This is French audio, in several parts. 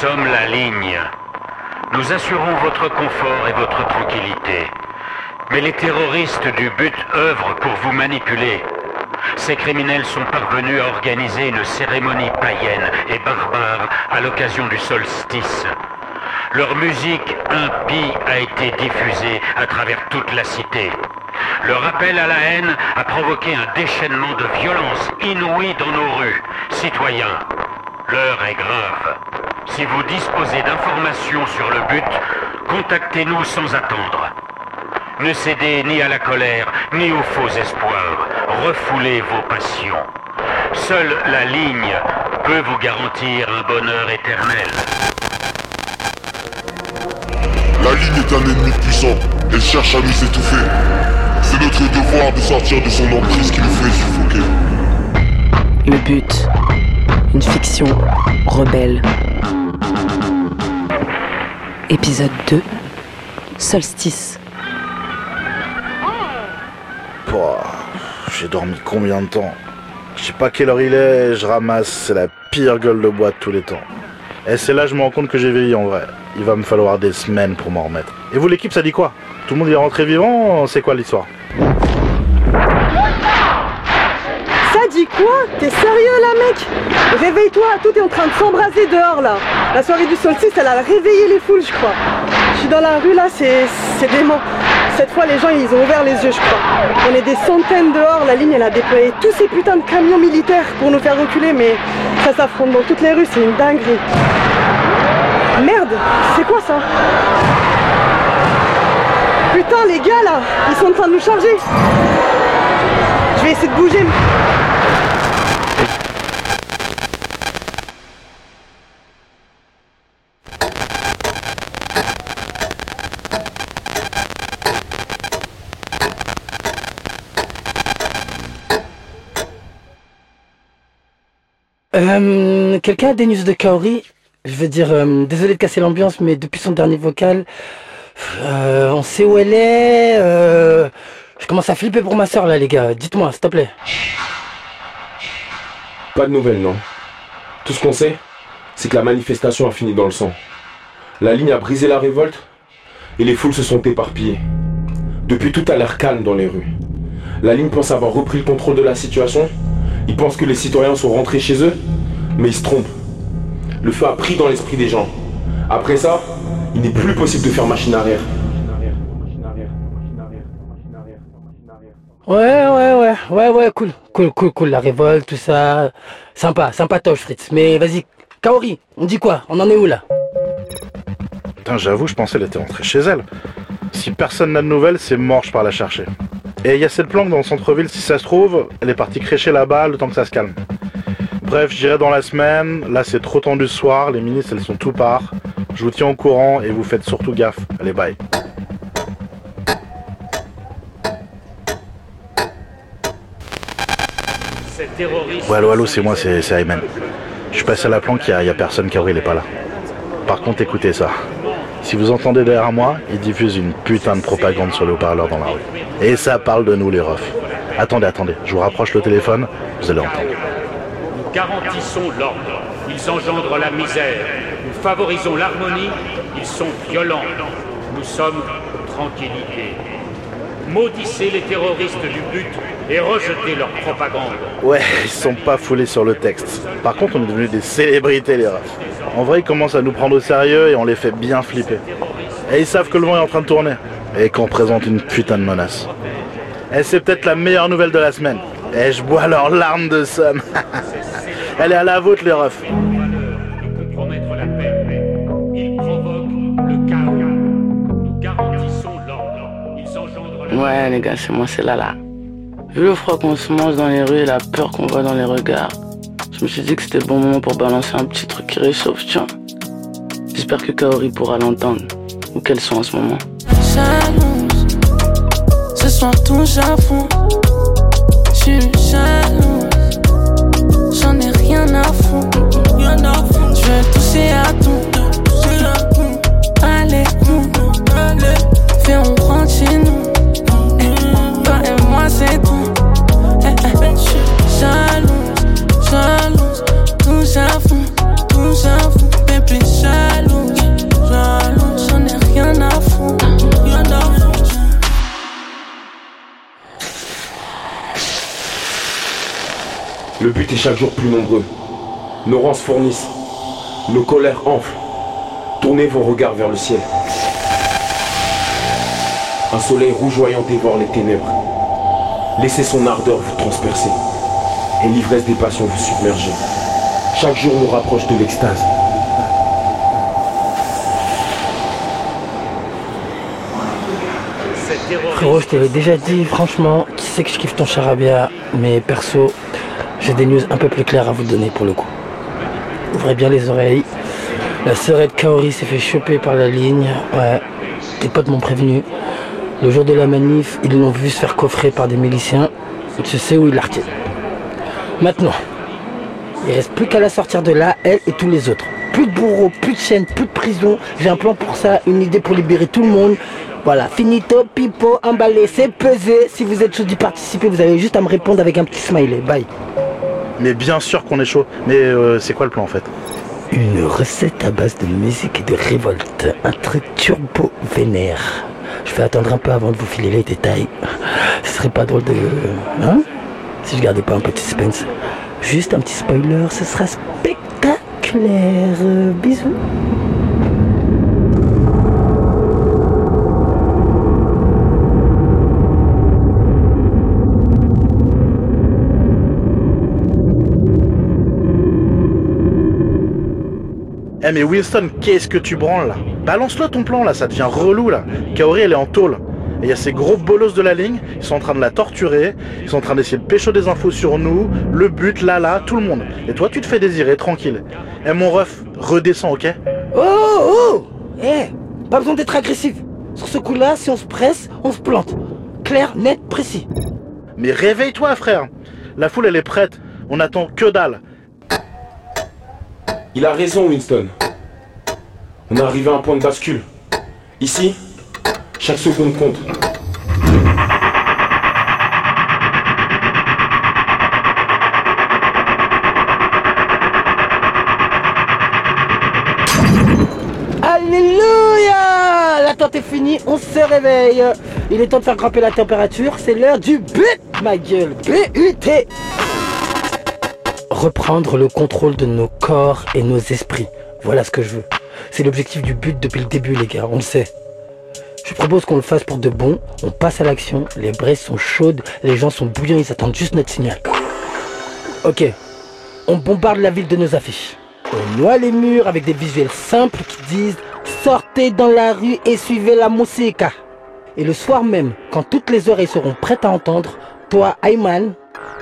sommes la ligne. Nous assurons votre confort et votre tranquillité. Mais les terroristes du but œuvrent pour vous manipuler. Ces criminels sont parvenus à organiser une cérémonie païenne et barbare à l'occasion du solstice. Leur musique impie a été diffusée à travers toute la cité. Leur appel à la haine a provoqué un déchaînement de violence inouïe dans nos rues. Citoyens, l'heure est grave. Si vous disposez d'informations sur le but, contactez-nous sans attendre. Ne cédez ni à la colère, ni aux faux espoirs. Refoulez vos passions. Seule la ligne peut vous garantir un bonheur éternel. La ligne est un ennemi puissant. Elle cherche à nous étouffer. C'est notre devoir de sortir de son emprise qui nous fait suffoquer. Le but. Une fiction rebelle. Épisode 2. Solstice. J'ai dormi combien de temps Je sais pas quelle heure il est, je ramasse, c'est la pire gueule de bois de tous les temps. Et c'est là que je me rends compte que j'ai vieilli en vrai. Il va me falloir des semaines pour m'en remettre. Et vous l'équipe ça dit quoi? Tout le monde est rentré vivant? C'est quoi l'histoire? Ça dit quoi? T'es sérieux là mec? Réveille-toi, tout est en train de s'embraser dehors là. La soirée du solstice, elle a réveillé les foules je crois. Je suis dans la rue là, c'est dément. Cette fois les gens ils ont ouvert les yeux je crois. On est des centaines dehors, la ligne elle a déployé tous ces putains de camions militaires pour nous faire reculer mais ça s'affronte dans toutes les rues, c'est une dinguerie. Merde, c'est quoi ça? Putain les gars là, ils sont en train de nous charger. Je vais essayer de bouger. Euh, Quelqu'un a des news de Kaori Je veux dire, euh, désolé de casser l'ambiance, mais depuis son dernier vocal, euh, on sait où elle est. je commence à flipper pour ma soeur là, les gars. Dites-moi, s'il te plaît. Pas de nouvelles, non. Tout ce qu'on sait, c'est que la manifestation a fini dans le sang. La ligne a brisé la révolte et les foules se sont éparpillées. Depuis tout a l'air calme dans les rues. La ligne pense avoir repris le contrôle de la situation. Ils pensent que les citoyens sont rentrés chez eux, mais ils se trompent. Le feu a pris dans l'esprit des gens. Après ça, il n'est plus possible de faire machine arrière. Ouais, ouais, ouais, ouais, ouais, cool, cool, cool, cool, la révolte, tout ça. Sympa, sympatoche, Fritz. Mais vas-y, Kaori, on dit quoi? On en est où là? Putain, j'avoue, je pensais qu'elle était rentrée chez elle. Si personne n'a de nouvelles, c'est mort, je pars la chercher. Et il y a cette planque dans le centre-ville, si ça se trouve, elle est partie crécher là-bas le temps que ça se calme. Bref, j'irai dans la semaine. Là, c'est trop tendu ce soir. Les ministres, elles sont tout part. Je vous tiens au courant et vous faites surtout gaffe. Allez, bye. Ouais, allô, allô, c'est moi, c'est Ayman. Je suis passé à la planque, il y, a- personne, Kaori, il est pas là. Par contre, écoutez ça. Si vous entendez derrière moi, ils diffusent une putain de propagande sur le haut-parleur dans la rue. Et ça parle de nous, les refs. Attendez, attendez, je vous rapproche le téléphone, vous allez entendre. Nous garantissons l'ordre. Ils engendrent la misère. Nous favorisons l'harmonie. Ils sont violents. Nous sommes tranquillité. Maudissez les terroristes du but et rejetez leur propagande. Ouais, ils sont pas foulés sur le texte. Par contre, on est devenus des célébrités, les refs. En vrai, ils commencent à nous prendre au sérieux et on les fait bien flipper. Et ils savent que le vent est en train de tourner. Et qu'on présente une putain de menace. Et c'est peut-être la meilleure nouvelle de la semaine. Et je bois leurs larmes de somme. Elle est à la vôtre, les refs. Ouais, les gars, c'est moi, c'est là, là. Vu le froid qu'on se mange dans les rues et la peur qu'on voit dans les regards, je me suis dit que c'était le bon moment pour balancer un petit truc qui réchauffe, tiens. J'espère que Kaori pourra l'entendre. Où qu'elle soit en ce moment. jalouse. Ce soir à fond. Je suis. J'en ai rien à foutre. Je veux toucher chaque jour plus nombreux. Nos rangs se fournissent. Nos colères enflent. Tournez vos regards vers le ciel. Un soleil rougeoyant dévore les ténèbres. Laissez son ardeur vous transpercer et l'ivresse des passions vous submerger. Chaque jour nous rapproche de l'extase. Frérot, je t'avais déjà dit, franchement, qui sait que je kiffe ton charabia, mais perso, j'ai des news un peu plus claires à vous donner pour le coup. Ouvrez bien les oreilles. La sœurette Kaori s'est fait choper par la ligne. Ouais, tes potes m'ont prévenu. Le jour de la manif, ils l'ont vu se faire coffrer par des miliciens. Je sais où ils la retiennent. Maintenant, il reste plus qu'à la sortir de là, elle et tous les autres. Plus de bourreaux, plus de chaînes, plus de prison. J'ai un plan pour ça, une idée pour libérer tout le monde. Voilà, finito, pipo, emballé, c'est pesé. Si vous êtes chaud d'y participer, vous avez juste à me répondre avec un petit smiley. Bye. Mais bien sûr qu'on est chaud. Mais euh, c'est quoi le plan en fait? Une recette à base de musique et de révolte. Un truc turbo vénère. Je vais attendre un peu avant de vous filer les détails. Ce serait pas drôle de... Hein? Si je gardais pas un petit suspense. Juste un petit spoiler, ce sera spectaculaire. Euh, Bisous. Eh mais Winston, qu'est-ce que tu branles là Balance-le ton plan là, ça devient relou là. Kaori elle est en tôle. Et il y a ces gros bolos de la ligne, ils sont en train de la torturer, ils sont en train d'essayer de pécho des infos sur nous, le but, là, là, tout le monde. Et toi tu te fais désirer, tranquille. Eh mon ref, redescends, ok Oh oh Eh Pas besoin d'être agressif. Sur ce coup-là, si on se presse, on se plante. Clair, net, précis. Mais réveille-toi frère La foule elle est prête, on attend que dalle. Il a raison, Winston. On est arrivé à un point de bascule. Ici, chaque seconde compte. Alléluia L'attente est finie, on se réveille. Il est temps de faire grimper la température, c'est l'heure du but, ma gueule. B-U-T Reprendre le contrôle de nos corps et nos esprits. Voilà ce que je veux. C'est l'objectif du but depuis le début, les gars, on le sait. Je propose qu'on le fasse pour de bon. On passe à l'action. Les braises sont chaudes, les gens sont bouillants, ils attendent juste notre signal. Ok, on bombarde la ville de nos affiches. On noie les murs avec des visuels simples qui disent Sortez dans la rue et suivez la musique. Et le soir même, quand toutes les oreilles seront prêtes à entendre, toi, Ayman,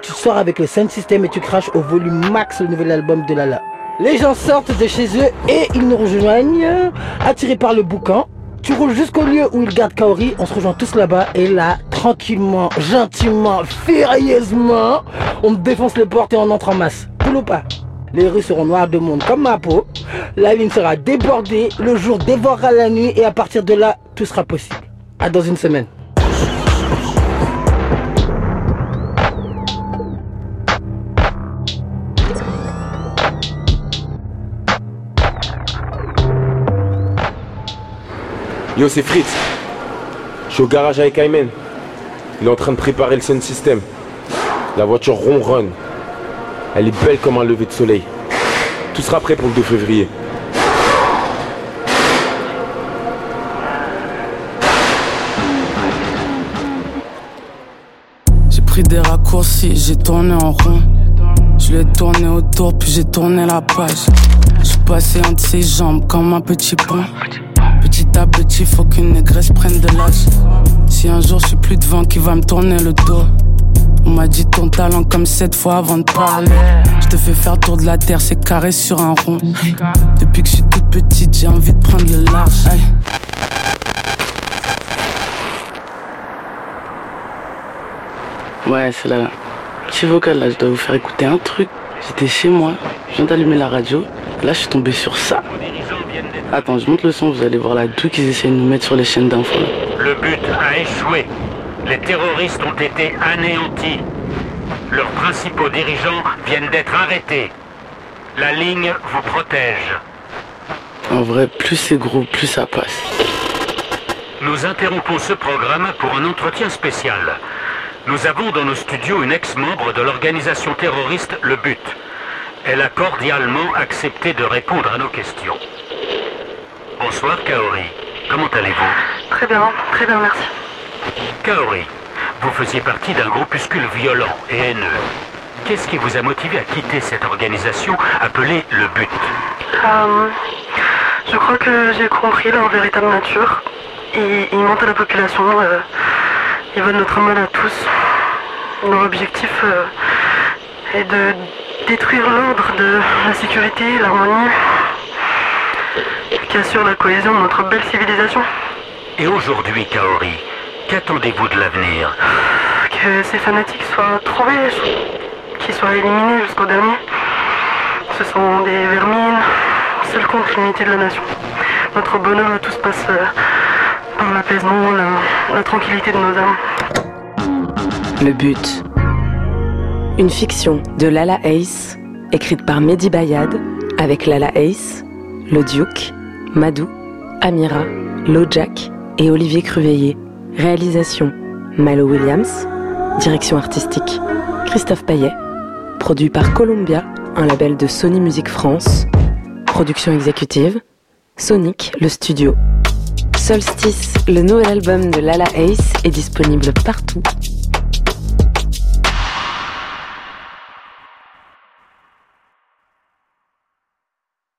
tu sors avec le sound system et tu craches au volume max le nouvel album de Lala. Les gens sortent de chez eux et ils nous rejoignent, attirés par le boucan. Tu roules jusqu'au lieu où ils gardent Kaori, on se rejoint tous là-bas et là, tranquillement, gentiment, furieusement, on défonce les portes et on entre en masse. Cool ou pas? Les rues seront noires de monde comme ma peau, la ligne sera débordée, le jour dévorera la nuit et à partir de là, tout sera possible. À dans une semaine. Yo, c'est Fritz. Je suis au garage avec Ayman. Il est en train de préparer le sound system. La voiture ronronne. Elle est belle comme un lever de soleil. Tout sera prêt pour le 2 février. J'ai pris des raccourcis, j'ai tourné en rond. Je l'ai tourné autour, puis j'ai tourné la page. Je suis passé entre ses jambes comme un petit pont. Petit faut qu'une négresse prenne de l'âge. Si un jour je suis plus devant, qui va me tourner le dos? On m'a dit ton talent comme sept fois avant de parler. Je te fais faire tour de la terre, c'est carré sur un rond. Depuis que je suis toute petite, j'ai envie de prendre le large. Ouais, c'est là. Petit vocal là, je dois vous faire écouter un truc. J'étais chez moi, je viens d'allumer la radio. Là, je suis tombé sur ça. Attends, je monte le son, vous allez voir là tout qu'ils essaient de nous mettre sur les chaînes d'infos. Le but a échoué. Les terroristes ont été anéantis. Leurs principaux dirigeants viennent d'être arrêtés. La ligne vous protège. En vrai, plus c'est gros, plus ça passe. Nous interrompons ce programme pour un entretien spécial. Nous avons dans nos studios une ex-membre de l'organisation terroriste Le But. Elle a cordialement accepté de répondre à nos questions. Bonsoir Kaori. Comment allez-vous? Très bien, très bien, merci. Kaori, vous faisiez partie d'un groupuscule violent et haineux. Qu'est-ce qui vous a motivé à quitter cette organisation appelée Le But? Euh, je crois que j'ai compris leur véritable nature. Ils, ils mentent à la population. euh, ils veulent notre mal à tous. Leur objectif euh, est de détruire l'ordre de la sécurité, l'harmonie, qui assure la cohésion de notre belle civilisation. Et aujourd'hui, Kaori, qu'attendez-vous de l'avenir Que ces fanatiques soient trouvés, qu'ils soient éliminés jusqu'au dernier. Ce sont des vermines, seuls contre l'unité de la nation. Notre bonheur à tous passe euh, par l'apaisement, la, la tranquillité de nos âmes. Le but. Une fiction de Lala Ace, écrite par Mehdi Bayad, avec Lala Ace, Le Duke, Madou, Amira, Lojak et Olivier Cruveillé. Réalisation Malo Williams. Direction artistique Christophe Payet. Produit par Columbia, un label de Sony Music France. Production exécutive Sonic, le studio. Solstice, le nouvel album de Lala Ace, est disponible partout